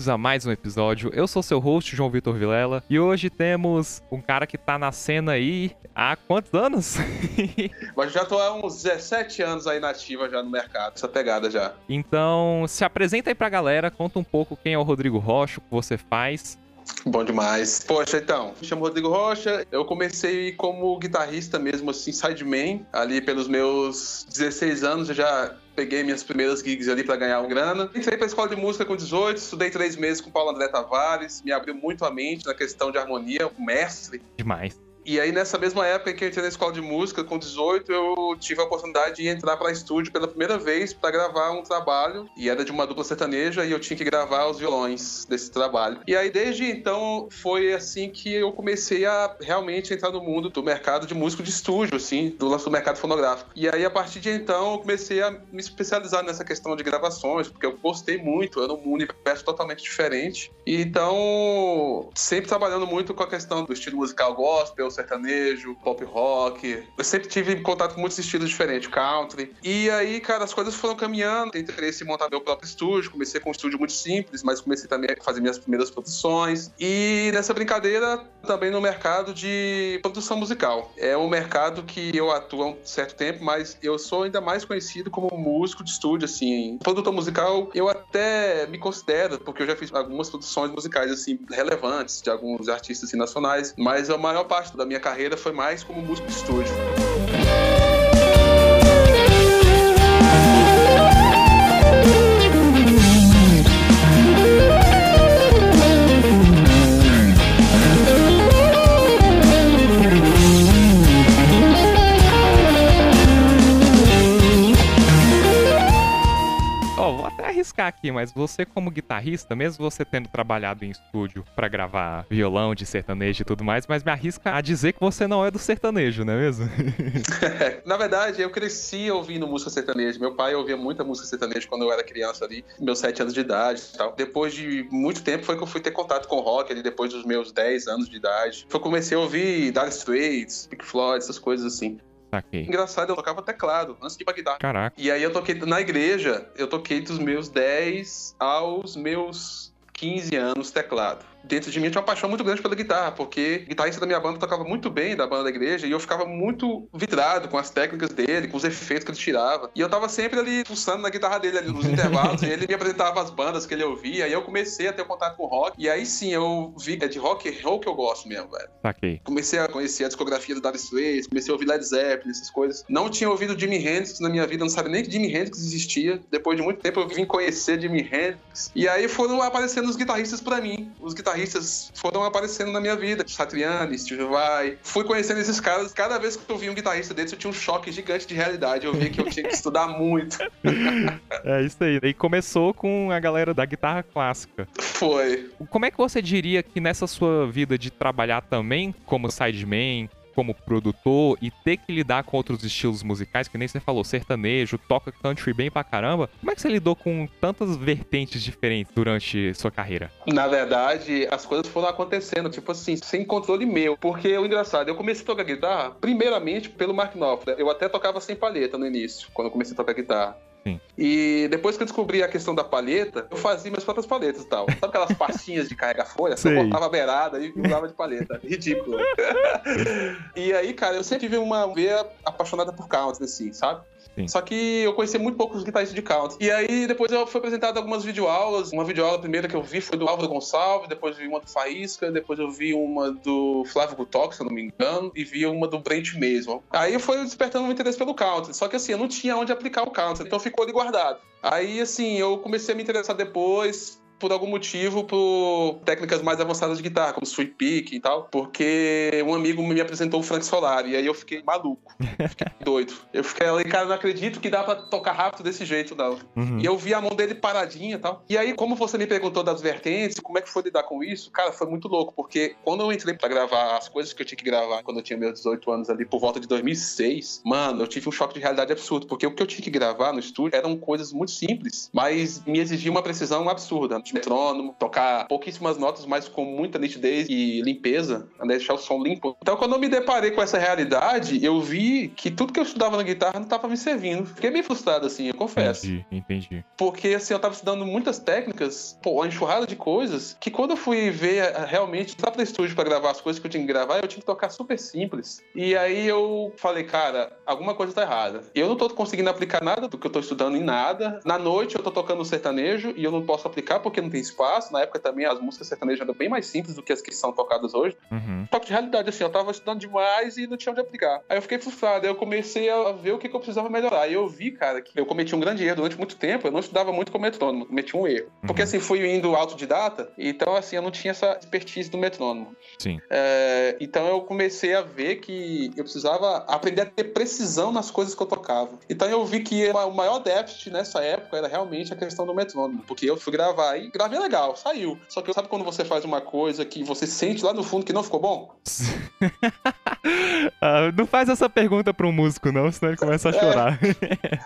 bem-vindos a mais um episódio. Eu sou seu host, João Vitor Vilela, e hoje temos um cara que tá na cena aí há quantos anos? Mas já tô há uns 17 anos aí nativa já no mercado, essa pegada já. Então, se apresenta aí pra galera, conta um pouco quem é o Rodrigo Rocha, o que você faz. Bom demais. Poxa, então, me chamo Rodrigo Rocha. Eu comecei como guitarrista mesmo, assim, sideman. Ali pelos meus 16 anos, eu já peguei minhas primeiras gigs ali para ganhar uma grana. Entrei pra escola de música com 18, estudei três meses com Paulo André Tavares, me abriu muito a mente na questão de harmonia, o mestre. Demais. E aí, nessa mesma época que eu entrei na escola de música, com 18, eu tive a oportunidade de entrar para estúdio pela primeira vez para gravar um trabalho. E era de uma dupla sertaneja e eu tinha que gravar os violões desse trabalho. E aí, desde então, foi assim que eu comecei a realmente entrar no mundo do mercado de músico de estúdio, assim, do lance do mercado fonográfico. E aí, a partir de então, eu comecei a me especializar nessa questão de gravações, porque eu gostei muito, era um universo totalmente diferente. E então, sempre trabalhando muito com a questão do estilo musical gospel, sertanejo, pop rock. Eu sempre tive contato com muitos estilos diferentes, country. E aí, cara, as coisas foram caminhando. Tenho interesse em montar meu próprio estúdio. Comecei com um estúdio muito simples, mas comecei também a fazer minhas primeiras produções. E nessa brincadeira, também no mercado de produção musical. É um mercado que eu atuo há um certo tempo, mas eu sou ainda mais conhecido como músico de estúdio, assim. Produtor musical, eu até me considero, porque eu já fiz algumas produções musicais, assim, relevantes de alguns artistas assim, nacionais, mas a maior parte da minha carreira foi mais como músico de estúdio. Arriscar aqui, mas você como guitarrista, mesmo você tendo trabalhado em estúdio para gravar violão de sertanejo e tudo mais, mas me arrisca a dizer que você não é do sertanejo, não é mesmo? Na verdade, eu cresci ouvindo música sertaneja. Meu pai ouvia muita música sertaneja quando eu era criança ali, meus sete anos de idade e tal. Depois de muito tempo foi que eu fui ter contato com rock ali, depois dos meus 10 anos de idade. Foi comecei a ouvir Dire Straits, Pink Floyd, essas coisas assim. Saquei. Engraçado, eu tocava teclado antes de ir pra guitarra. Caraca. E aí eu toquei na igreja, eu toquei dos meus 10 aos meus 15 anos teclado dentro de mim tinha uma paixão muito grande pela guitarra, porque o guitarrista da minha banda tocava muito bem da banda da igreja e eu ficava muito vidrado com as técnicas dele, com os efeitos que ele tirava. E eu tava sempre ali pulsando na guitarra dele, ali nos intervalos, e ele me apresentava as bandas que ele ouvia, e eu comecei a ter contato com rock, e aí sim eu vi é de rock and roll que eu gosto mesmo, velho. Saquei. Comecei a conhecer a discografia do Dire Straits, comecei a ouvir Led Zeppelin, essas coisas. Não tinha ouvido Jimi Hendrix na minha vida, não sabia nem que Jimi Hendrix existia. Depois de muito tempo eu vim conhecer Jimi Hendrix. E aí foram aparecendo os guitarristas para mim. Os guitarristas foram foram aparecendo na minha vida. Satriani, Steve Vai. Fui conhecendo esses caras. Cada vez que eu vi um guitarrista deles, eu tinha um choque gigante de realidade. Eu vi que eu tinha que estudar muito. é isso aí. E começou com a galera da guitarra clássica. Foi. Como é que você diria que nessa sua vida de trabalhar também como sideman, como produtor e ter que lidar com outros estilos musicais, que nem você falou, sertanejo, toca country bem pra caramba. Como é que você lidou com tantas vertentes diferentes durante sua carreira? Na verdade, as coisas foram acontecendo, tipo assim, sem controle meu. Porque o engraçado, eu comecei a tocar guitarra, primeiramente pelo Mark Knopfler. Eu até tocava sem palheta no início, quando eu comecei a tocar guitarra. Sim. E depois que eu descobri a questão da palheta, eu fazia minhas próprias palhetas e tal. Sabe aquelas pastinhas de carregar folha? Eu botava a beirada e usava de paleta. Ridículo. e aí, cara, eu sempre tive uma veia apaixonada por country, assim, sabe? Sim. Só que eu conheci muito poucos guitarristas de country. E aí depois eu fui apresentado algumas videoaulas. Uma videoaula primeira que eu vi foi do Álvaro Gonçalves, depois vi uma do Faísca, depois eu vi uma do Flávio Gutox, se eu não me engano, e vi uma do Brent mesmo. Aí fui despertando um interesse pelo country. Só que assim, eu não tinha onde aplicar o country, então ficou ali guardado. Aí assim, eu comecei a me interessar depois, por algum motivo, por técnicas mais avançadas de guitarra, como sweep pick e tal, porque um amigo me apresentou o Frank Solari, e aí eu fiquei maluco, fiquei doido. Eu fiquei ali, cara, não acredito que dá pra tocar rápido desse jeito, não. Uhum. E eu vi a mão dele paradinha e tal. E aí, como você me perguntou das vertentes, como é que foi lidar com isso, cara, foi muito louco, porque quando eu entrei pra gravar as coisas que eu tinha que gravar quando eu tinha meus 18 anos ali, por volta de 2006, mano, eu tive um choque de realidade absurdo, porque o que eu tinha que gravar no estúdio eram coisas muito simples, mas me exigia uma precisão absurda de metrônomo, tocar pouquíssimas notas, mas com muita nitidez e limpeza, né, deixar o som limpo. Então, quando eu me deparei com essa realidade, eu vi que tudo que eu estudava na guitarra não estava me servindo. Fiquei bem frustrado, assim, eu confesso. Entendi, entendi. Porque, assim, eu estava estudando muitas técnicas, pô, uma enxurrada de coisas, que quando eu fui ver eh, realmente, lá para estúdio para gravar as coisas que eu tinha que gravar, eu tinha que tocar super simples. E aí eu falei, cara, alguma coisa tá errada. Eu não tô conseguindo aplicar nada do que eu tô estudando em nada. Na noite eu tô tocando sertanejo e eu não posso aplicar porque não tem espaço. Na época também as músicas sertanejas eram bem mais simples do que as que são tocadas hoje. Uhum. Toque de realidade, assim, eu tava estudando demais e não tinha onde aplicar. Aí eu fiquei frustrado, aí eu comecei a ver o que, que eu precisava melhorar. E eu vi, cara, que eu cometi um grande erro durante muito tempo. Eu não estudava muito com metrônomo, cometi um erro. Porque Uhum. assim, fui indo autodidata, então assim, eu não tinha essa expertise do metrônomo. Sim. É, então eu comecei a ver que eu precisava aprender a ter precisão nas coisas que eu tocava. Então eu vi que o maior déficit nessa época era realmente a questão do metrônomo, porque eu fui gravar e gravei legal, saiu. Só que sabe quando você faz uma coisa que você sente lá no fundo que não ficou bom? Ah, não faz essa pergunta pra um músico, não, senão ele começa a É. chorar.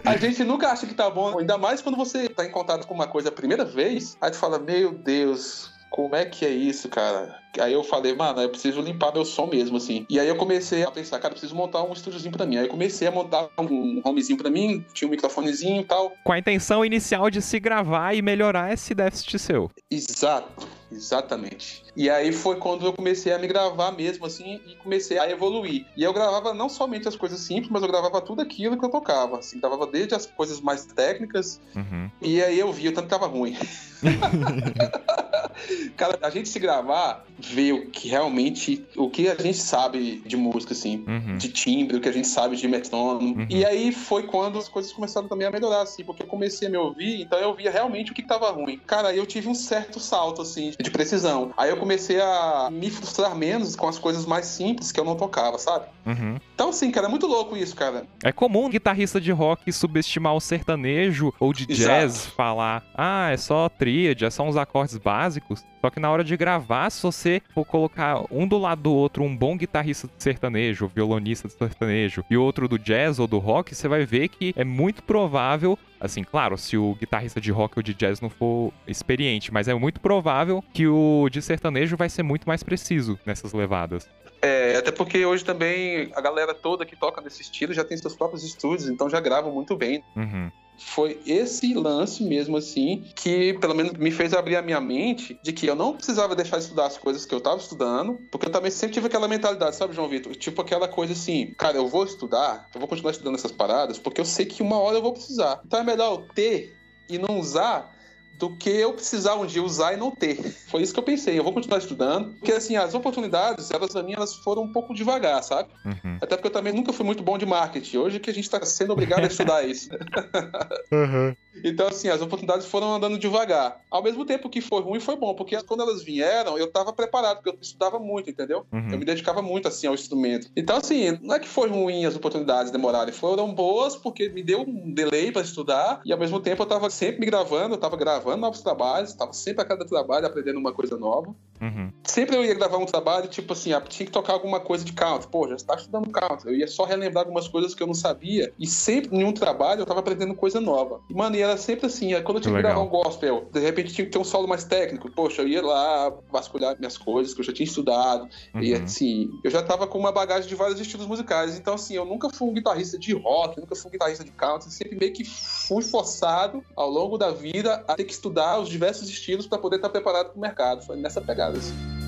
A gente nunca acha que tá bom, ainda mais quando você tá em contato com uma coisa a primeira vez, aí tu fala, meu Deus, como é que é isso, cara? Aí eu falei, mano, eu preciso limpar meu som mesmo, assim. E aí eu comecei a pensar, cara, preciso montar um estúdiozinho pra mim. Aí eu comecei a montar um homezinho pra mim, tinha um microfonezinho e tal. Com a intenção inicial de se gravar e melhorar esse déficit seu. Exato, exatamente. E aí foi quando eu comecei a me gravar mesmo, assim, e comecei a evoluir. E eu gravava não somente as coisas simples, mas eu gravava tudo aquilo que eu tocava. Assim, gravava desde as coisas mais técnicas, Uhum. e aí eu vi o tanto que tava ruim. Cara, a gente se gravar, ver o que realmente, o que a gente sabe de música, assim, Uhum. de timbre, o que a gente sabe de metrônomo. Uhum. E aí foi quando as coisas começaram também a melhorar, assim, porque eu comecei a me ouvir, então eu via realmente o que tava ruim. Cara, aí eu tive um certo salto, assim, de precisão. Aí eu comecei a me frustrar menos com as coisas mais simples que eu não tocava, sabe? Uhum. Então, assim, cara, é muito louco isso, cara. É comum um guitarrista de rock subestimar o sertanejo ou de Exato. jazz, falar, ah, é só tríade, é só uns acordes básicos. Só que na hora de gravar, se você for colocar um do lado do outro, um bom guitarrista de sertanejo, violonista de sertanejo, e outro do jazz ou do rock, você vai ver que é muito provável, assim, claro, se o guitarrista de rock ou de jazz não for experiente, mas é muito provável que o de sertanejo vai ser muito mais preciso nessas levadas. É, até porque hoje também a galera toda que toca nesse estilo já tem seus próprios estúdios, então já gravam muito bem. Uhum. Foi esse lance mesmo, assim, que pelo menos me fez abrir a minha mente de que eu não precisava deixar de estudar as coisas que eu tava estudando, porque eu também sempre tive aquela mentalidade, sabe, João Vitor? Tipo aquela coisa assim, cara, eu vou estudar, eu vou continuar estudando essas paradas, porque eu sei que uma hora eu vou precisar. Então é melhor eu ter e não usar do que eu precisar um dia usar e não ter. Foi isso que eu pensei. Eu vou continuar estudando, porque assim, as oportunidades, elas pra mim, elas foram um pouco devagar, sabe? Uhum. Até porque eu também nunca fui muito bom de marketing. Hoje que a gente tá sendo obrigado a estudar isso. Uhum. Então, assim, as oportunidades foram andando devagar. Ao mesmo tempo que foi ruim, foi bom, porque quando elas vieram, eu tava preparado, porque eu estudava muito, entendeu? Uhum. Eu me dedicava muito, assim, ao instrumento. Então, assim, não é que foi ruim as oportunidades demorarem, foram boas, porque me deu um delay pra estudar, e ao mesmo tempo eu tava sempre me gravando, eu tava gravando novos trabalhos, tava sempre a cada trabalho aprendendo uma coisa nova. Uhum. Sempre eu ia gravar um trabalho, tipo assim, ah, tinha que tocar alguma coisa de count. Pô, já está estudando count. Eu ia só relembrar algumas coisas que eu não sabia. E sempre, em um trabalho, eu tava aprendendo coisa nova. E, mano, e era sempre assim, é, quando eu tinha que gravar um gospel, de repente tinha que ter um solo mais técnico. Poxa, eu ia lá vasculhar minhas coisas que eu já tinha estudado. E, Uhum. assim, eu já tava com uma bagagem de vários estilos musicais. Então, assim, eu nunca fui um guitarrista de rock, nunca fui um guitarrista de country. Sempre meio que fui forçado, ao longo da vida, a ter que estudar os diversos estilos para poder estar preparado pro mercado. Foi nessa pegada, assim.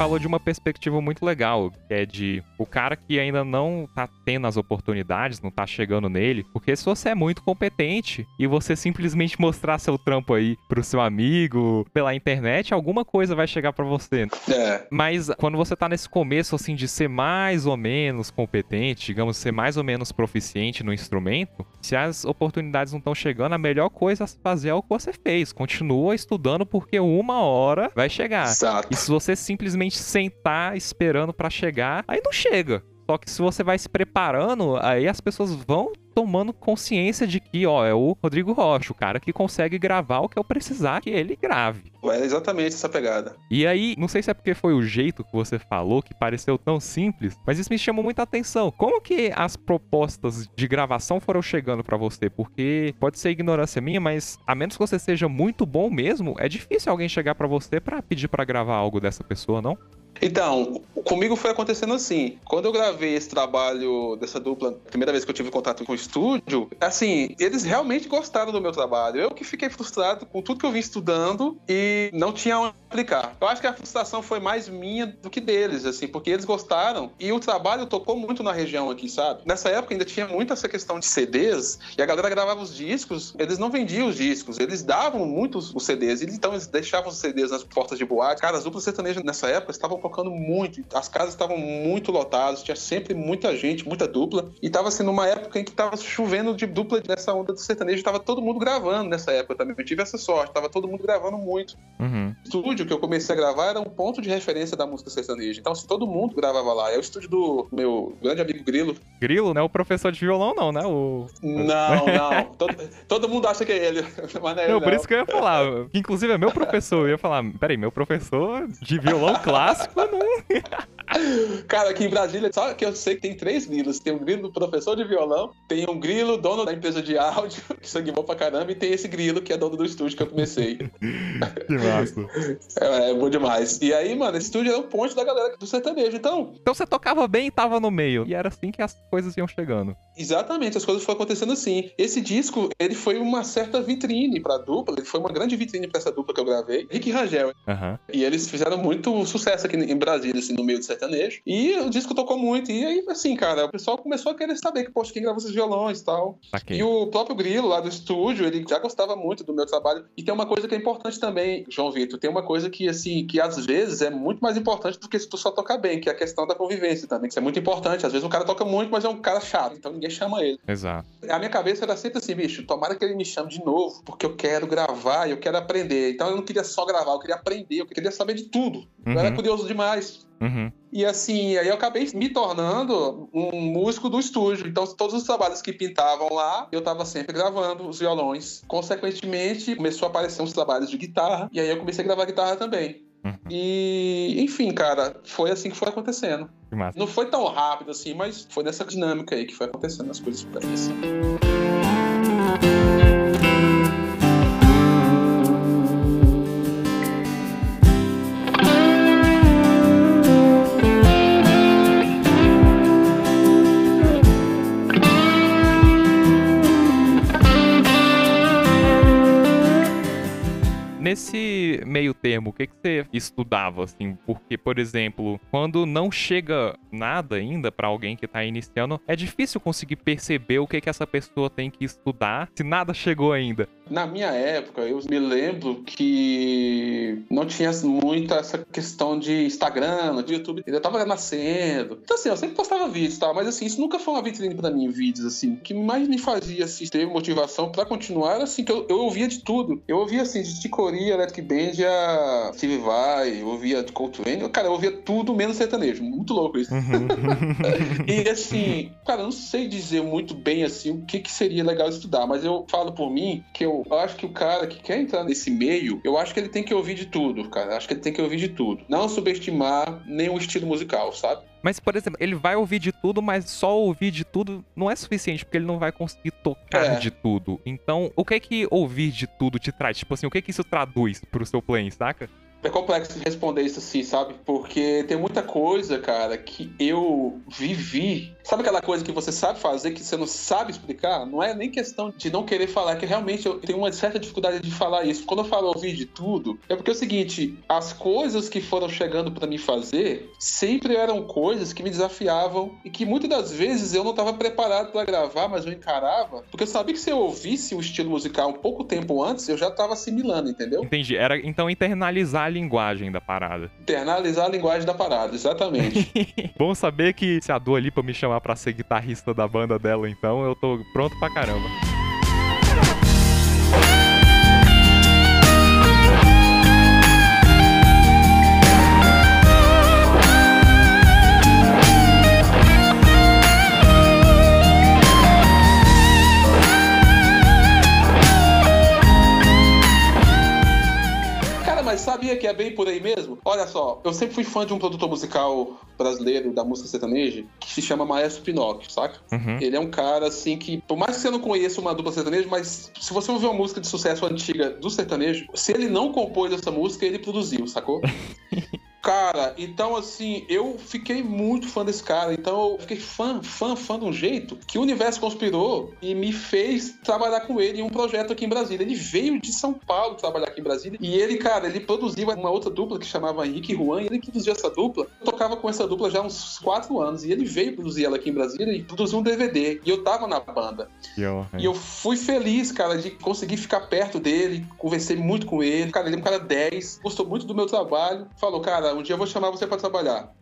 Falou de uma perspectiva muito legal, que é de o cara que ainda não tá tendo as oportunidades, não tá chegando nele, porque se você é muito competente e você simplesmente mostrar seu trampo aí pro seu amigo pela internet, alguma coisa vai chegar pra você. É, Mas quando você tá nesse começo, assim, de ser mais ou menos competente, digamos, ser mais ou menos proficiente no instrumento, se as oportunidades não estão chegando, a melhor coisa a se fazer é o que você fez. Continua estudando, porque uma hora vai chegar. exato. E se você simplesmente sentar esperando pra chegar, aí não chega. Só que se você vai se preparando, aí as pessoas vão tomando consciência de que, ó, é o Rodrigo Rocha, o cara que consegue gravar o que eu precisar que ele grave. É exatamente essa pegada. E aí, não sei se é porque foi o jeito que você falou que pareceu tão simples, mas isso me chamou muita atenção. Como que as propostas de gravação foram chegando para você? Porque pode ser ignorância minha, mas a menos que você seja muito bom mesmo, é difícil alguém chegar para você para pedir para gravar algo dessa pessoa, não? Então, comigo foi acontecendo assim. Quando eu gravei esse trabalho dessa dupla, primeira vez que eu tive contato com o estúdio, assim, eles realmente gostaram do meu trabalho. Eu que fiquei frustrado com tudo que eu vim estudando e não tinha onde aplicar. Eu acho que a frustração foi mais minha do que deles, assim, porque eles gostaram e o trabalho tocou muito na região aqui, sabe? Nessa época ainda tinha muito essa questão de CDs e a galera gravava os discos, eles não vendiam os discos, eles davam muitos os CDs, então eles deixavam os CDs nas portas de boate. Cara, as duplas sertanejas nessa época estavam tocando muito, as casas estavam muito lotadas, tinha sempre muita gente, muita dupla, e tava assim numa época em que tava chovendo de dupla nessa onda do sertanejo, tava todo mundo gravando nessa época também. Eu tive essa sorte, tava todo mundo gravando muito. Uhum. O estúdio que eu comecei a gravar era um ponto de referência da música sertaneja. Então, se todo mundo gravava lá, é o estúdio do meu grande amigo Grilo. Grilo, não é o professor de violão, não, né? O... Não, não. todo, todo mundo acha que é ele. Mas não é ele, Não, por isso que eu ia falar. Inclusive é meu professor. Eu ia falar, peraí, meu professor de violão clássico não. Cara, aqui em Brasília, só que eu sei que tem três grilos. Tem um grilo do professor de violão, tem um grilo dono da empresa de áudio, que sangue bom pra caramba, e tem esse grilo que é dono do estúdio que eu comecei. Que massa. É, é bom demais. E aí, mano, esse estúdio era um ponte da galera do sertanejo. Então, Então você tocava bem e tava no meio. E era assim que as coisas iam chegando. exatamente, as coisas foram acontecendo assim. Esse disco, ele foi uma certa vitrine pra dupla, ele foi uma grande vitrine pra essa dupla que eu gravei. Rick e Rangel. Aham. E eles fizeram muito sucesso aqui em Brasília, assim, no meio do sertanejo. E o disco tocou muito. E aí, assim, cara, o pessoal começou a querer saber que, poxa, quem gravou esses violões e tal. Saquei. E o próprio Grilo, lá do estúdio, ele já gostava muito do meu trabalho. E tem uma coisa que é importante também, João Vitor. Tem uma coisa que, assim, que às vezes é muito mais importante do que se tu só tocar bem, que é a questão da convivência também. Isso é muito importante. Às vezes o cara toca muito, mas é um cara chato, então ninguém chama ele. Exato. A minha cabeça era sempre assim, bicho, tomara que ele me chame de novo, porque eu quero gravar eu quero aprender. Então eu não queria só gravar, eu queria aprender, eu queria saber de tudo. Eu era Uhum. curioso demais. Uhum. E assim, aí eu acabei me tornando um músico do estúdio. Então, todos os trabalhos que pintavam lá, eu tava sempre gravando os violões. Consequentemente, começou a aparecer uns trabalhos de guitarra, e aí eu comecei a gravar guitarra também. Uhum. E, enfim, cara, foi assim que foi acontecendo. Que. Não foi tão rápido assim, mas foi nessa dinâmica aí que foi acontecendo as coisas mim. assim. Nesse meio termo, o que, que você estudava, assim? Porque, por exemplo, quando não chega nada ainda pra alguém que tá iniciando, é difícil conseguir perceber o que, que essa pessoa tem que estudar se nada chegou ainda. Na minha época, eu me lembro que não tinha muita essa questão de Instagram, de YouTube, ainda tava nascendo. Então, assim, eu sempre postava vídeos e tal, mas assim, isso nunca foi uma vitrine pra mim, vídeos, assim. O que mais me fazia, assim, ter motivação pra continuar assim, que eu, eu ouvia de tudo. Eu ouvia, assim, de Ticoria, Electric Band, a Steve Vai, eu ouvia de Coltrane. Cara, eu ouvia tudo menos sertanejo. Muito louco isso. E assim, cara, eu não sei dizer muito bem assim o que, que seria legal estudar, mas eu falo por mim que eu acho que o cara que quer entrar nesse meio, eu acho que ele tem que ouvir de tudo, cara. Eu acho que ele tem que ouvir de tudo. Não subestimar nenhum estilo musical, sabe? Mas, por exemplo, ele vai ouvir de tudo, mas só ouvir de tudo não é suficiente, porque ele não vai conseguir tocar É. de tudo. Então, o que é que ouvir de tudo te traz? Tipo assim, o que é que isso traduz pro seu playing, saca? É complexo responder isso assim, sabe? Porque tem muita coisa, cara, que eu vivi. Sabe aquela coisa que você sabe fazer, que você não sabe explicar? Não é nem questão de não querer falar, que realmente eu tenho uma certa dificuldade de falar isso. Quando eu falo ouvir de tudo, é porque é o seguinte: as coisas que foram chegando pra me fazer sempre eram coisas que me desafiavam e que muitas das vezes eu não estava preparado pra gravar, mas eu encarava. Porque eu sabia que se eu ouvisse o estilo musical um pouco tempo antes, eu já estava assimilando, entendeu? Entendi. Era então internalizar linguagem da parada. Internalizar a linguagem da parada, exatamente. Bom saber que se a Dua Lipa me chamar pra ser guitarrista da banda dela, então eu tô pronto pra caramba. Mesmo? Olha só, eu sempre fui fã de um produtor musical brasileiro da música sertaneja que se chama Maestro Pinóquio, saca? Uhum. Ele é um cara assim que, por mais que você não conheça uma dupla sertaneja, mas se você ouvir uma música de sucesso antiga do sertanejo, se ele não compôs essa música, ele produziu, sacou? Cara, então assim, eu fiquei muito fã desse cara. Então eu fiquei fã, fã, fã de um jeito que o universo conspirou e me fez trabalhar com ele em um projeto aqui em Brasília. Ele veio de São Paulo trabalhar aqui em Brasília e ele, cara, ele produziu uma outra dupla que chamava Henrique Juan e ele que produziu essa dupla. Eu tocava com essa dupla já há uns quatro anos e ele veio produzir ela aqui em Brasília e produziu um DVD. E eu tava na banda. Eu, E eu fui feliz, cara, de conseguir ficar perto dele, conversei muito com ele. Cara, ele é um cara 10, gostou muito do meu trabalho. Falou, cara, um dia eu vou chamar você pra trabalhar.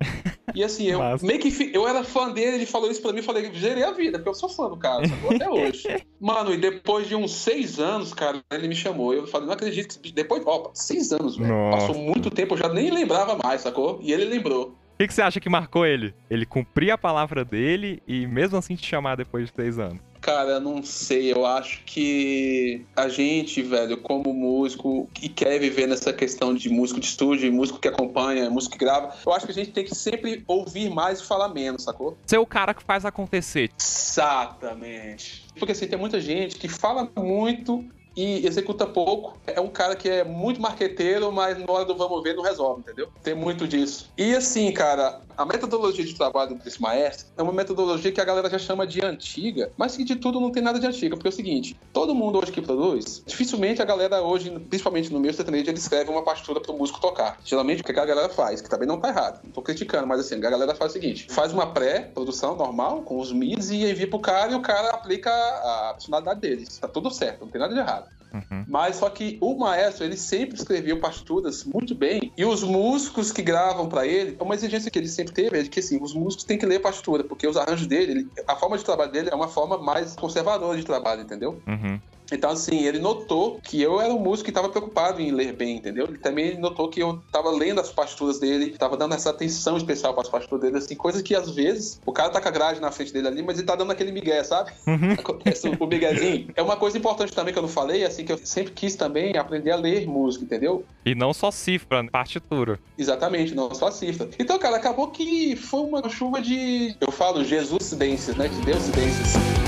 E assim, eu meio que eu era fã dele, ele falou isso pra mim, eu falei, gerei a vida, porque eu sou fã do cara, sacou? até hoje. Mano, e depois de uns seis anos, cara, ele me chamou. Eu falei, não acredito que depois, seis anos, velho. Passou muito tempo, eu já nem lembrava mais, sacou? E ele lembrou. O que, que você acha que marcou ele? Ele cumprir a palavra dele e mesmo assim te chamar depois de três anos. Cara, não sei. Eu acho que a gente, velho, como músico que quer viver nessa questão de músico de estúdio, músico que acompanha, músico que grava, eu acho que a gente tem que sempre ouvir mais e falar menos, sacou? Ser o cara que faz acontecer. Exatamente. Porque assim, tem muita gente que fala muito e executa pouco. É um cara que é muito marqueteiro, mas na hora do vamos ver não resolve, entendeu? Tem muito disso. E assim, cara, a metodologia de trabalho desse maestro é uma metodologia que a galera já chama de antiga, mas que de tudo não tem nada de antiga, porque é o seguinte, todo mundo hoje que produz, dificilmente a galera hoje, principalmente no meu sertanejo, ele escreve uma partitura pro músico tocar. Geralmente o que a galera faz, que também não tá errado, não tô criticando, mas assim, a galera faz o seguinte, faz uma pré-produção normal, com os mids, e envia pro cara e o cara aplica a personalidade deles. Tá tudo certo, não tem nada de errado. Uhum. Mas só que o maestro, ele sempre escreveu partituras muito bem. E os músicos que gravam pra ele, é uma exigência que ele sempre teve, é de que assim, os músicos têm que ler partitura, porque os arranjos dele, ele- a forma de trabalho dele é uma forma mais conservadora de trabalho, entendeu? Uhum. Então, assim, ele notou que eu era um músico que estava preocupado em ler bem, entendeu? Ele também notou que eu estava lendo as partituras dele, estava dando essa atenção especial para as partituras dele, assim, coisas que às vezes o cara tá com a grade na frente dele ali, mas ele tá dando aquele migué, sabe? Uhum. Acontece o miguezinho. É uma coisa importante também que eu não falei, assim, que eu sempre quis também aprender a ler música, entendeu? E não só cifra, partitura. Exatamente, não só cifra. Então, cara, acabou que foi uma chuva de. Eu falo Jesus-cidências, né? De Deus-cidências.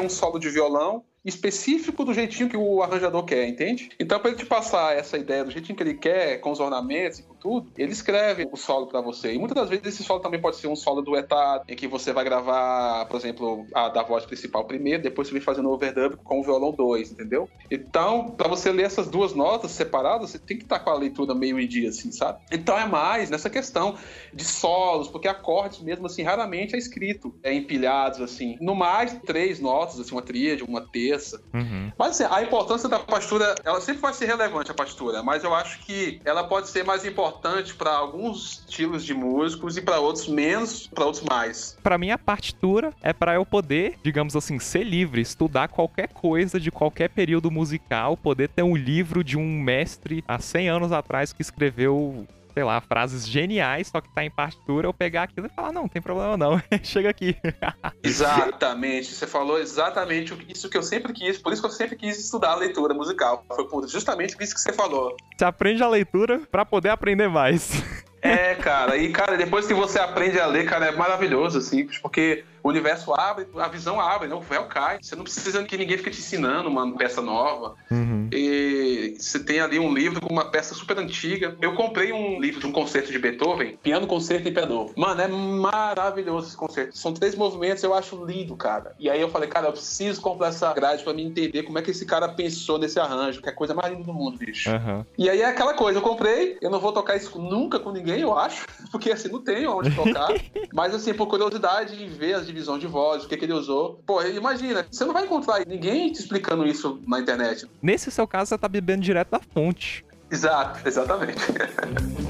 Um solo de violão específico do jeitinho que o arranjador quer, entende? Então, para ele te passar essa ideia do jeitinho que ele quer, com os ornamentos e com tudo, ele escreve o solo para você. E muitas das vezes esse solo também pode ser um solo duetado, em que você vai gravar, por exemplo, a da voz principal primeiro, depois você vem fazendo o overdub com o violão 2, entendeu? Então, para você ler essas duas notas separadas, você tem que estar com a leitura meio em dia, assim, sabe? Então é mais nessa questão de solos, porque acordes mesmo assim, raramente é escrito, é empilhados assim. No mais, três notas, assim, uma tríade, uma terça. Uhum. Mas assim, a importância da partitura, ela sempre vai ser relevante a partitura, mas eu acho que ela pode ser mais importante para alguns estilos de músicos e para outros menos, para outros mais. Pra mim, a partitura é pra eu poder, digamos assim, ser livre, estudar qualquer coisa de qualquer período musical, poder ter um livro de um mestre há 100 anos atrás que escreveu, sei lá, frases geniais, só que tá em partitura, eu pegar aquilo e falar, não, não tem problema não, chega aqui. Exatamente, você falou exatamente isso que eu sempre quis, por isso que eu sempre quis estudar a leitura musical. Foi por justamente isso que você falou. Você aprende a leitura pra poder aprender mais. É, cara, e cara, depois que você aprende a ler, cara, é maravilhoso, assim, porque o universo abre, a visão abre, né? O véu cai. Você não precisa que ninguém fique te ensinando uma peça nova. Uhum. E você tem ali um livro com uma peça super antiga. Eu comprei um livro de um concerto de Beethoven, Piano Concerto em Pé Novo. Mano, é maravilhoso esse concerto. São três movimentos, eu acho lindo, cara. E aí eu falei, cara, eu preciso comprar essa grade pra me entender como é que esse cara pensou nesse arranjo, que é a coisa mais linda do mundo, bicho. Aham. E aí é aquela coisa, eu comprei, eu não vou tocar isso nunca com ninguém, eu acho, porque assim, não tenho onde tocar. Mas assim, por curiosidade em ver as divisões de voz, o que, que ele usou. Pô, imagina, você não vai encontrar ninguém te explicando isso na internet. Nesse seu caso, você tá bebendo direto da fonte. Exato, exatamente.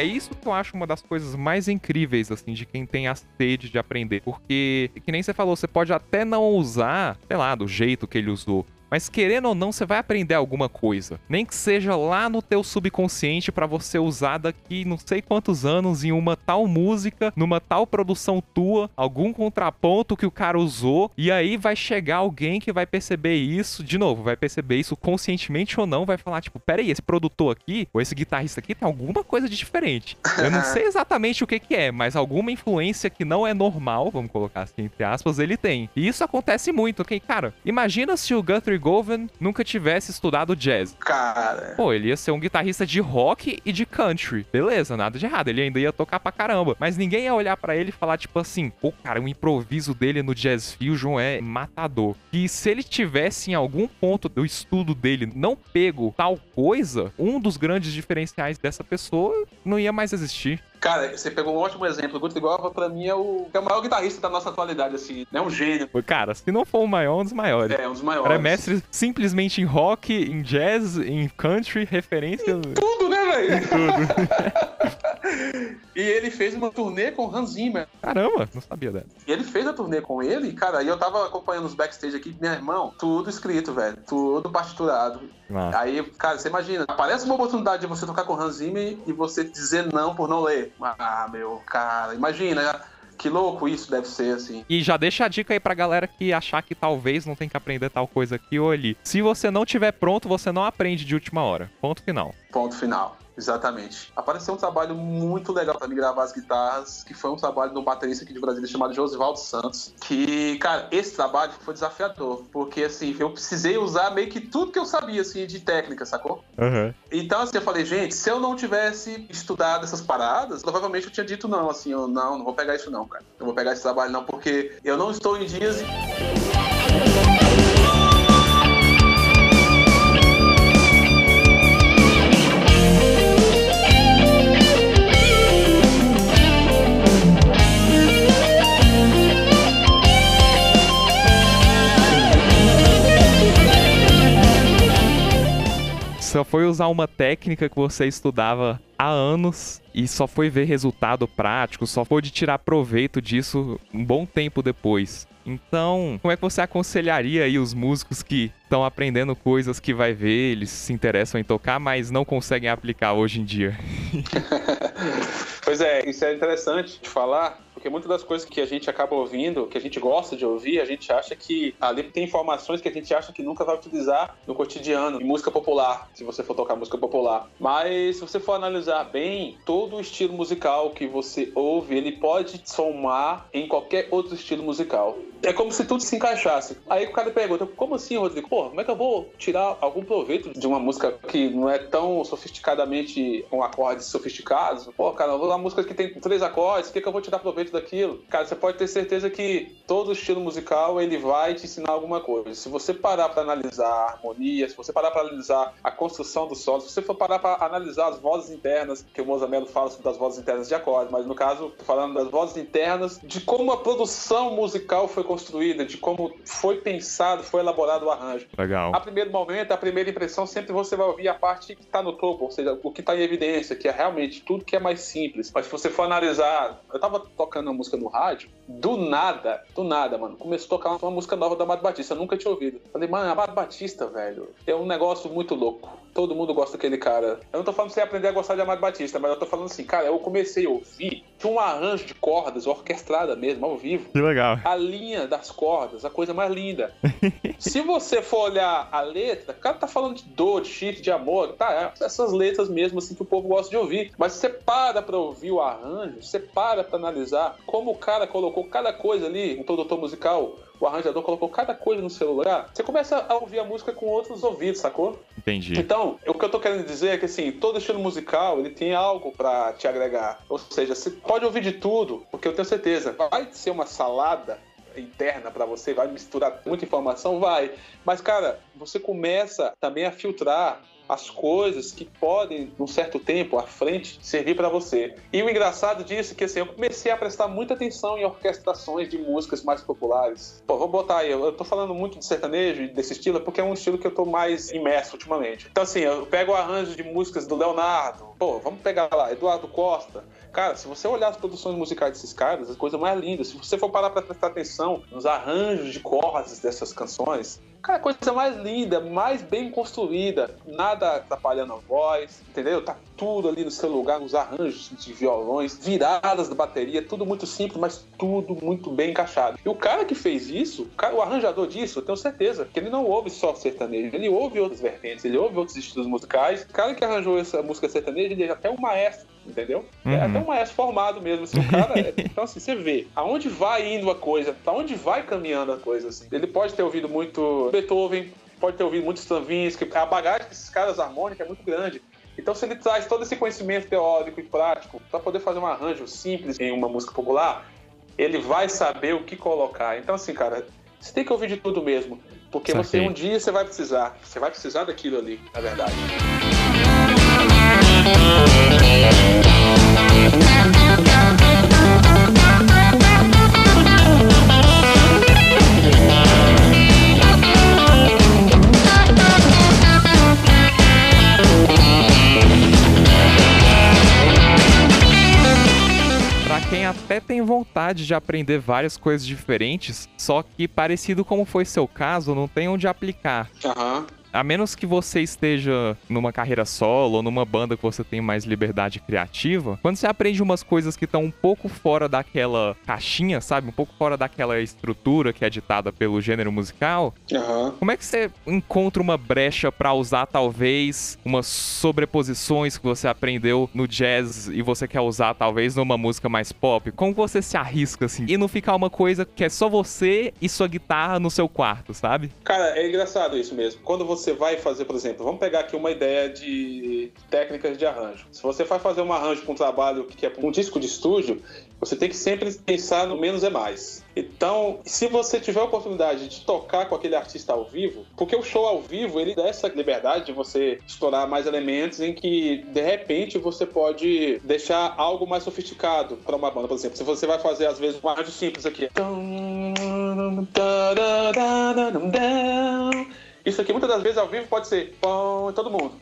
é isso que eu acho uma das coisas mais incríveis, assim, de quem tem a sede de aprender. Porque, que nem você falou, você pode até não usar, sei lá, do jeito que ele usou. Mas querendo ou não, você vai aprender alguma coisa. Nem que seja lá no teu subconsciente para você usar daqui não sei quantos anos em uma tal música, numa tal produção tua, algum contraponto que o cara usou, e aí vai chegar alguém que vai perceber isso, de novo, vai perceber isso conscientemente ou não, vai falar tipo, peraí, esse produtor aqui, ou esse guitarrista aqui tem alguma coisa de diferente. Eu não sei exatamente o que que é, mas alguma influência que não é normal, vamos colocar assim entre aspas, ele tem. E isso acontece muito, ok? Cara, imagina se o Guthrie Govan nunca tivesse estudado jazz. Cara. Pô, ele ia ser um guitarrista de rock e de country. Beleza, nada de errado. Ele ainda ia tocar pra caramba. Mas ninguém ia olhar para ele e falar, tipo assim, pô, cara, o improviso dele no Jazz Fusion é matador. E se ele tivesse em algum ponto do estudo dele não pego tal coisa, um dos grandes diferenciais dessa pessoa não ia mais existir. Cara, você pegou um ótimo exemplo. O Guthrie Govan, pra mim, é o, é o maior guitarrista da nossa atualidade, assim. É um gênio. Cara, se não for o maior, um dos maiores. É, um dos maiores. cara é mestre simplesmente em rock, em jazz, em country, referência. Tudo, né, velho? e ele fez uma turnê com o Hans Zimmer. Caramba, não sabia dessa. E ele fez a turnê com ele, cara, e eu tava acompanhando os backstage aqui, meu irmão, tudo escrito, velho. Tudo partiturado. Aí, cara, você imagina, aparece uma oportunidade de você tocar com o Hans Zimmer e você dizer não por não ler. Ah, meu, cara, imagina, que louco isso deve ser, assim. E já deixa a dica aí pra galera que achar que talvez não tem que aprender tal coisa aqui ou ali. Se você não tiver pronto, você não aprende de última hora. Ponto final. Ponto final. Exatamente. Apareceu um trabalho muito legal pra mim gravar as guitarras, que foi um trabalho de um baterista aqui de Brasília chamado Josivaldo Santos. Que, cara, esse trabalho foi desafiador, porque assim, eu precisei usar meio que tudo que eu sabia, assim, de técnica, sacou? Aham. Então, assim, eu falei, gente, se eu não tivesse estudado essas paradas, provavelmente eu tinha dito não, assim, eu não, não vou pegar isso não, cara. Não vou pegar esse trabalho não, porque eu não estou em dias. Só foi usar uma técnica que você estudava há anos e só foi ver resultado prático, só pôde tirar proveito disso um bom tempo depois. Então, como é que você aconselharia aí os músicos que estão aprendendo coisas que vai ver, eles se interessam em tocar, mas não conseguem aplicar hoje em dia? Pois é, isso é interessante de falar, porque muitas das coisas que a gente acaba ouvindo, que a gente gosta de ouvir, a gente acha que ali tem informações que a gente acha que nunca vai utilizar no cotidiano, em música popular, se você for tocar música popular. Mas se você for analisar bem, todo o estilo musical que você ouve, ele pode somar em qualquer outro estilo musical. É como se tudo se encaixasse. Aí o cara pergunta, como assim, Rodrigo? Pô, como é que eu vou tirar algum proveito de uma música que não é tão sofisticadamente com acordes sofisticados? Pô, cara, eu vou uma música que tem três acordes, o que, que eu vou tirar proveito daquilo? Cara, você pode ter certeza que todo estilo musical ele vai te ensinar alguma coisa. Se você parar para analisar a harmonia, se você parar para analisar a construção do solo, se você for parar para analisar as vozes internas, que o Mozamelo fala sobre das vozes internas de acordes, mas no caso, falando das vozes internas, de como a produção musical foi construída, de como foi pensado, foi elaborado o arranjo. Legal. A primeiro momento, a primeira impressão, sempre você vai ouvir a parte que está no topo, ou seja, o que está em evidência, que é realmente tudo que é mais simples. Mas se você for analisar, eu tava tocando uma música no rádio, do nada, do nada, mano, começou a tocar uma música nova da Amado Batista, eu nunca tinha ouvido. Falei, mano, Amado Batista, velho, é um negócio muito louco. Todo mundo gosta daquele cara. Eu não tô falando pra você aprender a gostar de Amado Batista, mas eu tô falando assim, cara, eu comecei a ouvir, tinha um arranjo de cordas orquestrada mesmo, ao vivo Que legal. a linha das cordas, a coisa mais linda. Se você for olhar a letra, o cara tá falando de dor, de chifre, de amor, tá? é Essas letras mesmo, assim, que o povo gosta de ouvir. Mas você para pra ouvir o arranjo, você para pra analisar como o cara colocou cada coisa ali, um produtor musical, o arranjador colocou cada coisa no seu lugar, você começa a ouvir a música com outros ouvidos, sacou? Entendi. Então, o que eu tô querendo dizer é que assim, todo estilo musical, ele tem algo pra te agregar. Ou seja, você pode ouvir de tudo, porque eu tenho certeza, vai ser uma salada interna para você, vai misturar muita informação, vai. Mas, cara, você começa também a filtrar as coisas que podem, num certo tempo à frente, servir para você. E o engraçado disso é que assim, eu comecei a prestar muita atenção em orquestrações de músicas mais populares. Pô, vou botar aí, eu tô falando muito de sertanejo desse estilo porque é um estilo que eu tô mais imerso ultimamente. Então, assim, eu pego arranjos de músicas do Leonardo, pô, vamos pegar lá, Eduardo Costa. Cara, se você olhar as produções musicais desses caras, a coisa mais linda. Se você for parar para prestar atenção nos arranjos de cordas dessas canções, Cara, coisa mais linda, mais bem construída, nada atrapalhando a voz, entendeu? Tá tudo ali no seu lugar, nos arranjos de violões, viradas da bateria, tudo muito simples, mas tudo muito bem encaixado. E o cara que fez isso, o, cara, o arranjador disso, eu tenho certeza que ele não ouve só sertanejo, ele ouve outras vertentes, ele ouve outros estilos musicais. O cara que arranjou essa música sertaneja, ele é até um maestro entendeu? É uhum. É até um maestro formado mesmo. Assim, o cara, é, então, assim, você vê aonde vai indo a coisa, pra onde vai caminhando a coisa, assim. Ele pode ter ouvido muito Beethoven, pode ter ouvido muito Stravinsky, a bagagem desses caras harmônica é muito grande. Então, se ele traz todo esse conhecimento teórico e prático para poder fazer um arranjo simples em uma música popular, ele vai saber o que colocar. Então, assim, cara, você tem que ouvir de tudo mesmo, porque você um dia você vai precisar, você vai precisar daquilo ali, na verdade. Quem até tem vontade de aprender várias coisas diferentes, só que parecido como foi seu caso, não tem onde aplicar. Aham. Uhum a menos que você esteja numa carreira solo ou numa banda que você tem mais liberdade criativa, quando você aprende umas coisas que estão um pouco fora daquela caixinha, sabe? Um pouco fora daquela estrutura que é ditada pelo gênero musical, uhum. como é que você encontra uma brecha para usar talvez umas sobreposições que você aprendeu no jazz e você quer usar talvez numa música mais pop? Como você se arrisca assim? E não ficar uma coisa que é só você e sua guitarra no seu quarto, sabe? Cara, é engraçado isso mesmo. Quando você você vai fazer, por exemplo, vamos pegar aqui uma ideia de técnicas de arranjo. Se você vai fazer um arranjo para um trabalho que é um disco de estúdio, você tem que sempre pensar no menos é mais. Então, se você tiver a oportunidade de tocar com aquele artista ao vivo, porque o show ao vivo ele dá essa liberdade de você explorar mais elementos em que de repente você pode deixar algo mais sofisticado para uma banda, por exemplo, se você vai fazer às vezes um arranjo simples aqui. Isso aqui muitas das vezes ao vivo pode ser todo mundo.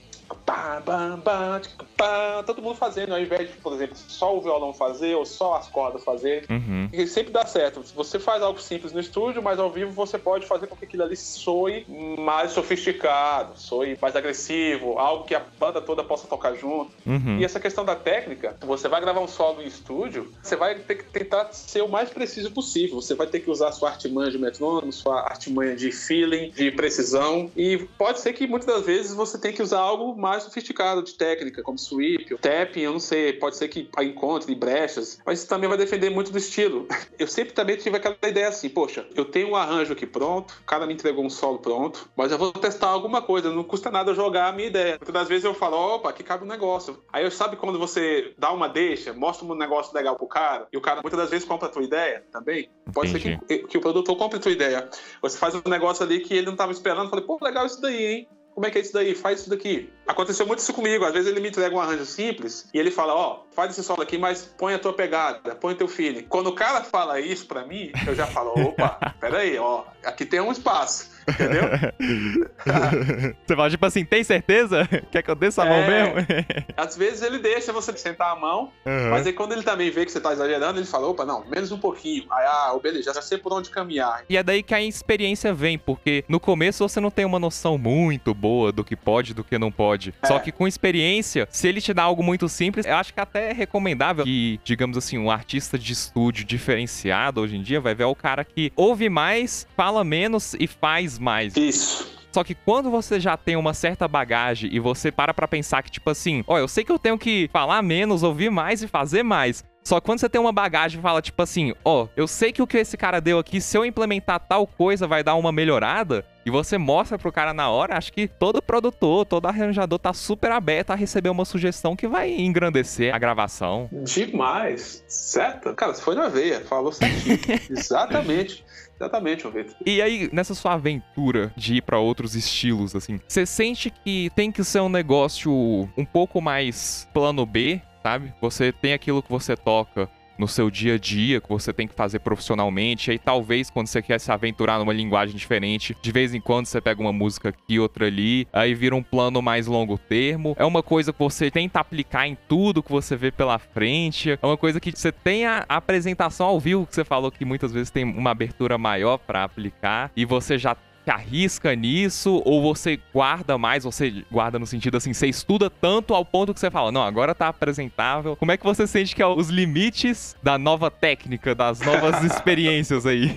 Pá, pá, pá, pá, todo mundo fazendo, ao invés de, por exemplo, só o violão fazer ou só as cordas fazer. Uhum. E sempre dá certo. Você faz algo simples no estúdio, mas ao vivo você pode fazer com que aquilo ali soe mais sofisticado, soe mais agressivo, algo que a banda toda possa tocar junto. Uhum. E essa questão da técnica, você vai gravar um solo em estúdio, você vai ter que tentar ser o mais preciso possível. Você vai ter que usar sua artimanha de metrônomo, sua artimanha de feeling, de precisão. E pode ser que muitas das vezes você tenha que usar algo mais sofisticado de técnica, como sweep, tapping, eu não sei, pode ser que encontre brechas, mas isso também vai depender muito do estilo. Eu sempre também tive aquela ideia assim, poxa, eu tenho um arranjo aqui pronto, o cara me entregou um solo pronto, mas eu vou testar alguma coisa, não custa nada jogar a minha ideia. Muitas das vezes eu falo, opa, aqui cabe um negócio. Aí eu sabe quando você dá uma deixa, mostra um negócio legal pro cara, e o cara muitas das vezes compra a tua ideia também. Pode Entendi. ser que, que o produtor compre a tua ideia. Você faz um negócio ali que ele não estava esperando, falei, pô, legal isso daí, hein? Como é que é isso daí? Faz isso daqui. Aconteceu muito isso comigo. Às vezes ele me entrega um arranjo simples e ele fala, ó, oh, faz esse solo aqui, mas põe a tua pegada, põe teu feeling. Quando o cara fala isso pra mim, eu já falo, opa, peraí, ó, aqui tem um espaço. Entendeu? você fala, tipo assim, tem certeza? Quer que eu desça a mão é, mesmo? às vezes ele deixa você sentar a mão, uhum. mas aí quando ele também vê que você tá exagerando, ele fala, opa, não, menos um pouquinho. Aí, ah, beleza, já sei por onde caminhar. E é daí que a experiência vem, porque no começo você não tem uma noção muito boa do que pode e do que não pode. É. Só que com experiência, se ele te dá algo muito simples, eu acho que até é recomendável que, digamos assim, um artista de estúdio diferenciado hoje em dia vai ver o cara que ouve mais, fala menos e faz mais. Isso. Só que quando você já tem uma certa bagagem e você para pra pensar que, tipo assim, ó, eu sei que eu tenho que falar menos, ouvir mais e fazer mais. Só que quando você tem uma bagagem e fala, tipo assim, ó, eu sei que o que esse cara deu aqui, se eu implementar tal coisa, vai dar uma melhorada. E você mostra pro cara na hora, acho que todo produtor, todo arranjador tá super aberto a receber uma sugestão que vai engrandecer a gravação. Demais. Certo? Cara, você foi na veia, falou certinho. Exatamente. Exatamente, Vitor. E aí, nessa sua aventura de ir para outros estilos, assim, você sente que tem que ser um negócio um pouco mais plano B, sabe? Você tem aquilo que você toca no seu dia a dia que você tem que fazer profissionalmente. E aí talvez quando você quer se aventurar numa linguagem diferente, de vez em quando você pega uma música aqui, outra ali, aí vira um plano mais longo termo. É uma coisa que você tenta aplicar em tudo que você vê pela frente. É uma coisa que você tem a apresentação ao vivo que você falou que muitas vezes tem uma abertura maior para aplicar e você já se arrisca nisso ou você guarda mais, você guarda no sentido assim, você estuda tanto ao ponto que você fala, não, agora tá apresentável. Como é que você sente que é os limites da nova técnica, das novas experiências aí?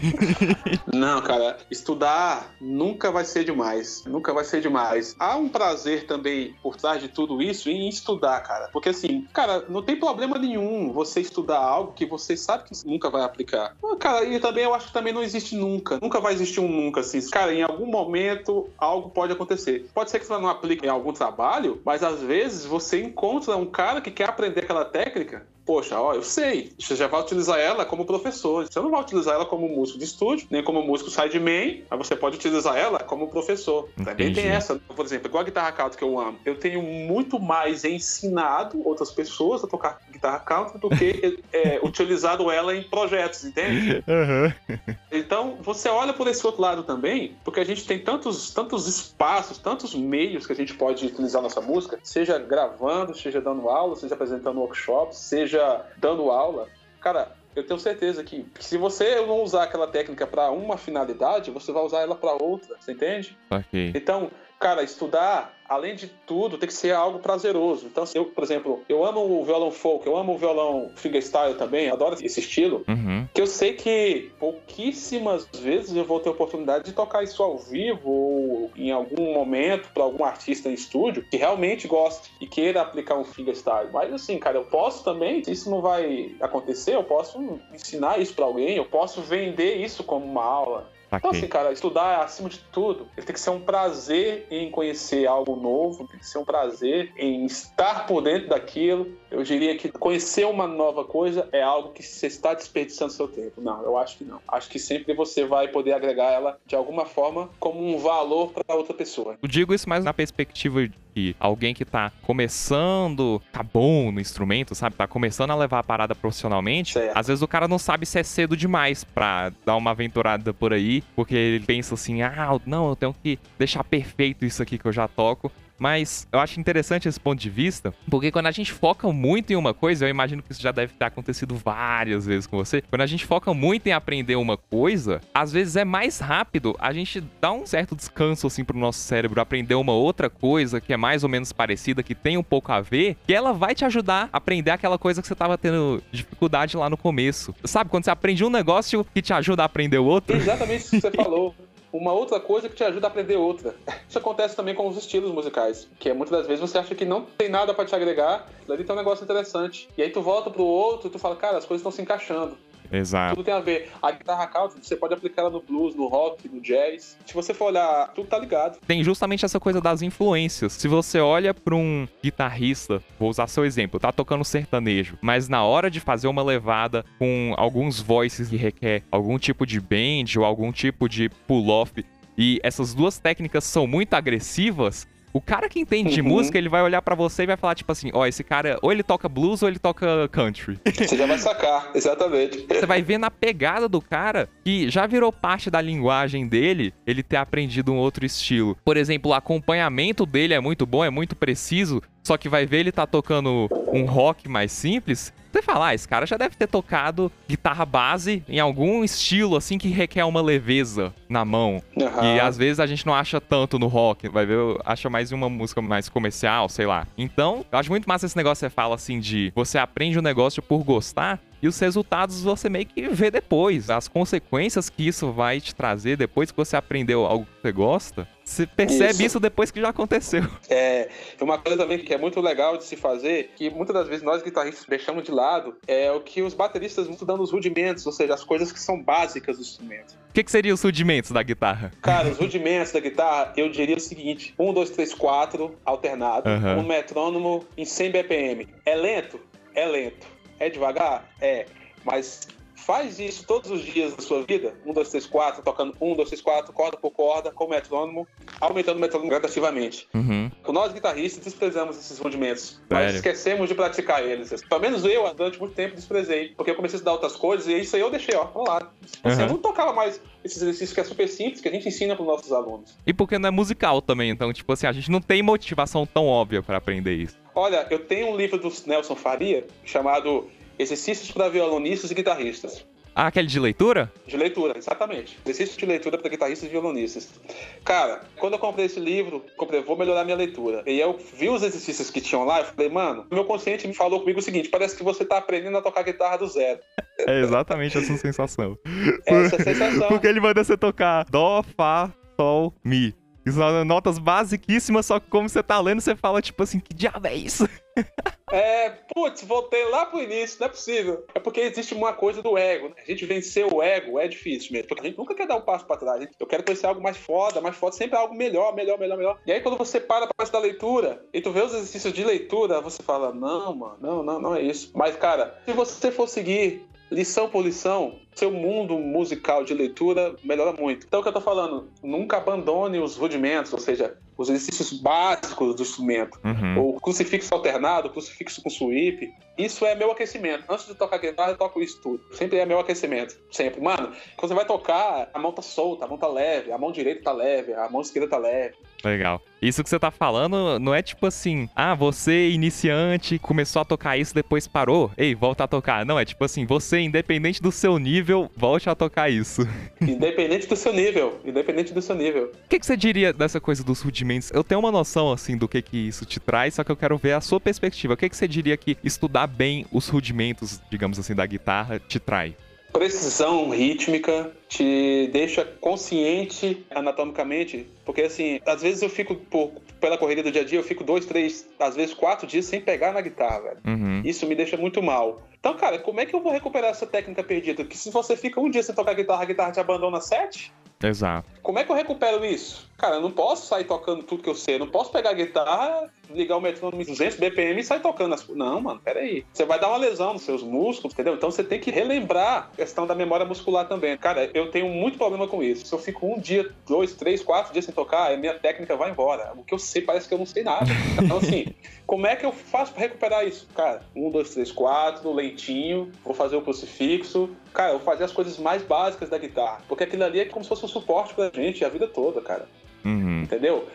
não, cara, estudar nunca vai ser demais, nunca vai ser demais. Há um prazer também por trás de tudo isso em estudar, cara, porque assim, cara, não tem problema nenhum você estudar algo que você sabe que nunca vai aplicar. Cara, e também eu acho que também não existe nunca, nunca vai existir um nunca, assim, cara, em algum momento algo pode acontecer. Pode ser que você não aplique em algum trabalho, mas às vezes você encontra um cara que quer aprender aquela técnica poxa, ó, eu sei, você já vai utilizar ela como professor. Você não vai utilizar ela como músico de estúdio, nem como músico sideman, mas você pode utilizar ela como professor. Entendi. Também tem essa. Por exemplo, igual a guitarra country que eu amo, eu tenho muito mais ensinado outras pessoas a tocar guitarra country do que é, utilizado ela em projetos, entende? Uhum. Então, você olha por esse outro lado também, porque a gente tem tantos, tantos espaços, tantos meios que a gente pode utilizar nossa música, seja gravando, seja dando aula, seja apresentando workshops, seja seja dando aula, cara, eu tenho certeza que, que se você não usar aquela técnica para uma finalidade, você vai usar ela para outra, você entende? Okay. Então, cara, estudar além de tudo, tem que ser algo prazeroso. Então, eu, por exemplo, eu amo o violão folk, eu amo o violão fingerstyle também, adoro esse estilo, uhum. que eu sei que pouquíssimas vezes eu vou ter oportunidade de tocar isso ao vivo ou em algum momento para algum artista em estúdio que realmente goste e queira aplicar um fingerstyle. Mas assim, cara, eu posso também, se isso não vai acontecer, eu posso ensinar isso para alguém, eu posso vender isso como uma aula. Então, assim, cara, estudar acima de tudo, ele tem que ser um prazer em conhecer algo novo, tem que ser um prazer em estar por dentro daquilo. Eu diria que conhecer uma nova coisa é algo que você está desperdiçando seu tempo. Não, eu acho que não. Acho que sempre você vai poder agregar ela de alguma forma como um valor para outra pessoa. Eu digo isso mais na perspectiva que alguém que tá começando, tá bom no instrumento, sabe? Tá começando a levar a parada profissionalmente, certo. às vezes o cara não sabe se é cedo demais pra dar uma aventurada por aí, porque ele pensa assim, ah, não, eu tenho que deixar perfeito isso aqui que eu já toco. Mas eu acho interessante esse ponto de vista, porque quando a gente foca muito em uma coisa, eu imagino que isso já deve ter acontecido várias vezes com você. Quando a gente foca muito em aprender uma coisa, às vezes é mais rápido a gente dá um certo descanso assim pro nosso cérebro aprender uma outra coisa que é mais ou menos parecida, que tem um pouco a ver, que ela vai te ajudar a aprender aquela coisa que você tava tendo dificuldade lá no começo. Sabe, quando você aprende um negócio que te ajuda a aprender o outro? Exatamente isso que você falou uma outra coisa que te ajuda a aprender outra. Isso acontece também com os estilos musicais, que é muitas das vezes você acha que não tem nada para te agregar, ali tem um negócio interessante. E aí tu volta pro outro e tu fala, cara, as coisas estão se encaixando. Exato. Tudo tem a ver. A guitarra country, você pode aplicar ela no blues, no rock, no jazz. Se você for olhar, tudo tá ligado. Tem justamente essa coisa das influências. Se você olha para um guitarrista, vou usar seu exemplo, tá tocando sertanejo, mas na hora de fazer uma levada com alguns voices que requer algum tipo de bend ou algum tipo de pull-off, e essas duas técnicas são muito agressivas, o cara que entende de uhum. música, ele vai olhar para você e vai falar, tipo assim, ó, oh, esse cara, ou ele toca blues ou ele toca country. Você já vai sacar, exatamente. Você vai ver na pegada do cara que já virou parte da linguagem dele ele ter aprendido um outro estilo. Por exemplo, o acompanhamento dele é muito bom, é muito preciso, só que vai ver ele tá tocando um rock mais simples, você fala, ah, esse cara já deve ter tocado guitarra base em algum estilo, assim, que requer uma leveza na mão. Uhum. E às vezes a gente não acha tanto no rock, vai ver, acha mais uma música mais comercial, sei lá. Então, eu acho muito massa esse negócio que você fala, assim, de você aprende o um negócio por gostar, e os resultados você meio que vê depois. As consequências que isso vai te trazer depois que você aprendeu algo que você gosta Você percebe isso. isso. depois que já aconteceu. É, uma coisa também que é muito legal de se fazer, que muitas das vezes nós guitarristas deixamos de lado, é o que os bateristas vão estudando os rudimentos, ou seja, as coisas que são básicas do instrumento. O que, que seriam os rudimentos da guitarra? Cara, os rudimentos da guitarra, eu diria o seguinte: 1, 2, 3, 4, alternado, uhum. um metrônomo em 100 BPM. É lento? É lento. É devagar? É. Mas Faz isso todos os dias da sua vida, 1, 2, 3, 4, tocando 1, 2, 3, 4, corda por corda, com metrônomo, aumentando o metrônomo gradativamente. Uhum. Nós, guitarristas, desprezamos esses rudimentos, mas esquecemos de praticar eles. Pelo menos eu, durante muito tempo, desprezei, porque eu comecei a estudar outras coisas e isso aí eu deixei, ó, vamos lá. Assim, uhum. Eu não tocava mais esses exercícios que é super simples, que a gente ensina para os nossos alunos. E porque não é musical também, então, tipo assim, a gente não tem motivação tão óbvia para aprender isso. Olha, eu tenho um livro do Nelson Faria chamado Exercícios para violonistas e guitarristas. Ah, aquele de leitura? De leitura, exatamente. Exercício de leitura para guitarristas e violonistas. Cara, quando eu comprei esse livro, comprei, vou melhorar minha leitura. E eu vi os exercícios que tinham lá, eu falei, mano, meu consciente me falou comigo o seguinte: parece que você tá aprendendo a tocar guitarra do zero. É exatamente essa sensação. Essa sensação. Porque ele manda você tocar Dó, Fá, Sol, Mi. Notas basiquíssimas, só que como você tá lendo, você fala, tipo assim, que diabo é isso? É, putz, voltei lá pro início, não é possível. É porque existe uma coisa do ego. Né? A gente vencer o ego é difícil mesmo, porque a gente nunca quer dar um passo para trás. Eu quero conhecer algo mais foda, mais foda, sempre algo melhor, melhor, melhor, melhor. E aí quando você para pra da leitura e tu vê os exercícios de leitura, você fala, não, mano, não, não, não é isso. Mas, cara, se você for seguir lição por lição, seu mundo musical de leitura melhora muito. Então, o que eu tô falando, nunca abandone os rudimentos, ou seja, os exercícios básicos do instrumento. Uhum. O crucifixo alternado, o crucifixo com sweep. Isso é meu aquecimento. Antes de tocar guitarra, eu toco isso tudo. Sempre é meu aquecimento. Sempre. Mano, quando você vai tocar, a mão tá solta, a mão tá leve, a mão direita tá leve, a mão esquerda tá leve. Legal. Isso que você tá falando não é tipo assim, ah, você iniciante começou a tocar isso, depois parou, ei, volta a tocar. Não, é tipo assim, você, independente do seu nível, volte a tocar isso. Independente do seu nível, independente do seu nível. O que, que você diria dessa coisa dos rudimentos? Eu tenho uma noção, assim, do que que isso te traz, só que eu quero ver a sua perspectiva. O que, que você diria que estudar bem os rudimentos, digamos assim, da guitarra te traz? Precisão rítmica te deixa consciente anatomicamente, porque assim, às vezes eu fico, por, pela correria do dia a dia, eu fico dois, três, às vezes quatro dias sem pegar na guitarra. Uhum. Isso me deixa muito mal. Então, cara, como é que eu vou recuperar essa técnica perdida? Que se você fica um dia sem tocar guitarra, a guitarra te abandona sete? Exato. Como é que eu recupero isso? Cara, eu não posso sair tocando tudo que eu sei. Eu não posso pegar a guitarra, ligar o metrônomo em 200 BPM e sair tocando as... Não, mano, peraí. Você vai dar uma lesão nos seus músculos, entendeu? Então você tem que relembrar a questão da memória muscular também. Cara, eu tenho muito problema com isso. Se eu fico um dia, dois, três, quatro dias sem tocar, a minha técnica vai embora. O que eu sei parece que eu não sei nada. Então, assim, como é que eu faço para recuperar isso? Cara, um, dois, três, quatro, lentinho, vou fazer o crucifixo. Cara, eu fazer as coisas mais básicas da guitarra. Porque aquilo ali é como se fosse um suporte pra gente a vida toda, cara. Uhum. Entendeu?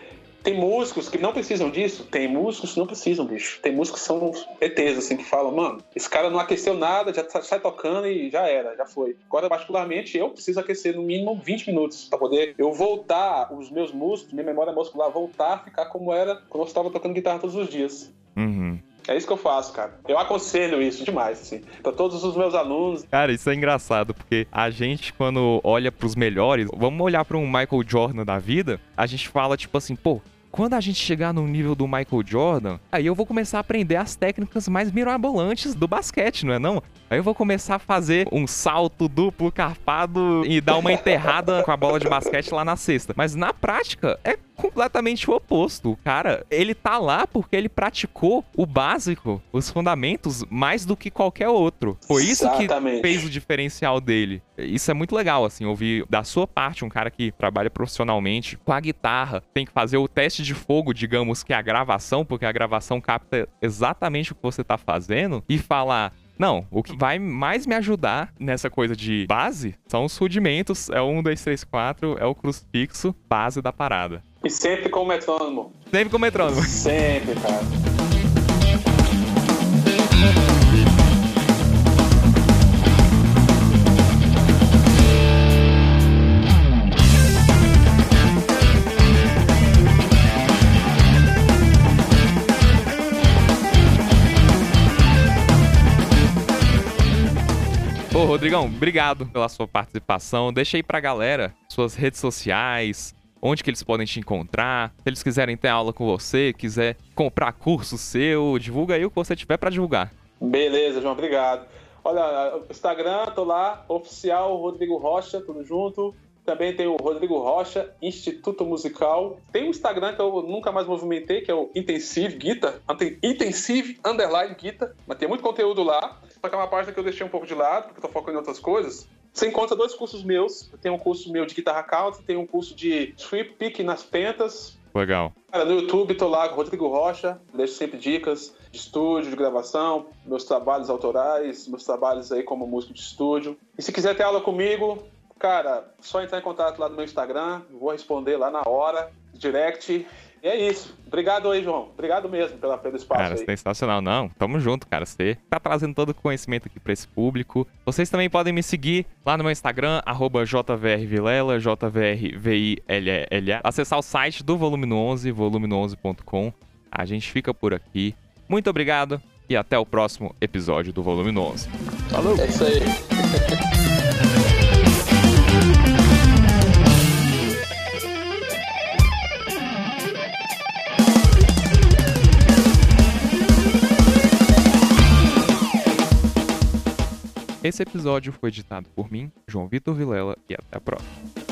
Tem músicos que não precisam disso? Tem músicos que não precisam, bicho. Tem músicos que são ETs, assim, que falam, mano, esse cara não aqueceu nada, já sai tocando e já era, já foi. Agora, particularmente, eu preciso aquecer no mínimo 20 minutos para poder eu voltar, os meus músculos, minha memória muscular, voltar a ficar como era quando eu estava tocando guitarra todos os dias. Uhum. É isso que eu faço, cara. Eu aconselho isso demais, assim, pra todos os meus alunos. Cara, isso é engraçado, porque a gente, quando olha pros melhores, vamos olhar pra um Michael Jordan da vida, a gente fala, tipo assim, pô, quando a gente chegar no nível do Michael Jordan, aí eu vou começar a aprender as técnicas mais mirabolantes do basquete, não é não? Aí eu vou começar a fazer um salto duplo carpado e dar uma enterrada com a bola de basquete lá na cesta. Mas na prática é completamente o oposto. O cara, ele tá lá porque ele praticou o básico, os fundamentos, mais do que qualquer outro. Foi isso Exatamente. que fez o diferencial dele. Isso é muito legal, assim, ouvir da sua parte um cara que trabalha profissionalmente com a guitarra, tem que fazer o teste de fogo, digamos que é a gravação, porque a gravação capta exatamente o que você tá fazendo, e falar: não, o que vai mais me ajudar nessa coisa de base são os rudimentos. É o 1, 2, 3, 4, é o crucifixo, base da parada. E sempre com o metrônomo. Sempre com o metrônomo. Sempre, cara. Ô, Rodrigão, obrigado pela sua participação. Deixa aí pra galera suas redes sociais, onde que eles podem te encontrar, se eles quiserem ter aula com você, quiser comprar curso seu, divulga aí o que você tiver para divulgar. Beleza, João, obrigado. Olha, Instagram, tô lá, oficial Rodrigo Rocha, tudo junto. Também tem o Rodrigo Rocha, Instituto Musical. Tem um Instagram que eu nunca mais movimentei, que é o Intensive Guitar. Intensive Underline Guitar. Mas tem muito conteúdo lá. Só que é uma página que eu deixei um pouco de lado, porque tô focando em outras coisas. Você encontra dois cursos meus. Eu tenho um curso meu de guitarra country, tem um curso de sweep pick nas pentas. Legal. Cara, no YouTube tô lá com o Rodrigo Rocha, deixo sempre dicas de estúdio, de gravação, meus trabalhos autorais, meus trabalhos aí como músico de estúdio. E se quiser ter aula comigo, Cara, só entrar em contato lá no meu Instagram, vou responder lá na hora, direct. E é isso. Obrigado aí, João. Obrigado mesmo pela, pelo espaço cara, aí. sensacional. Não, tamo junto, cara. Você tá trazendo todo o conhecimento aqui pra esse público. Vocês também podem me seguir lá no meu Instagram, jvrvilela, jvrvillela. Acessar o site do Volume 11, volume11.com. A gente fica por aqui. Muito obrigado e até o próximo episódio do Volume 11. Falou! É isso aí. Esse episódio foi editado por mim, João Vitor Vilela, e até a próxima.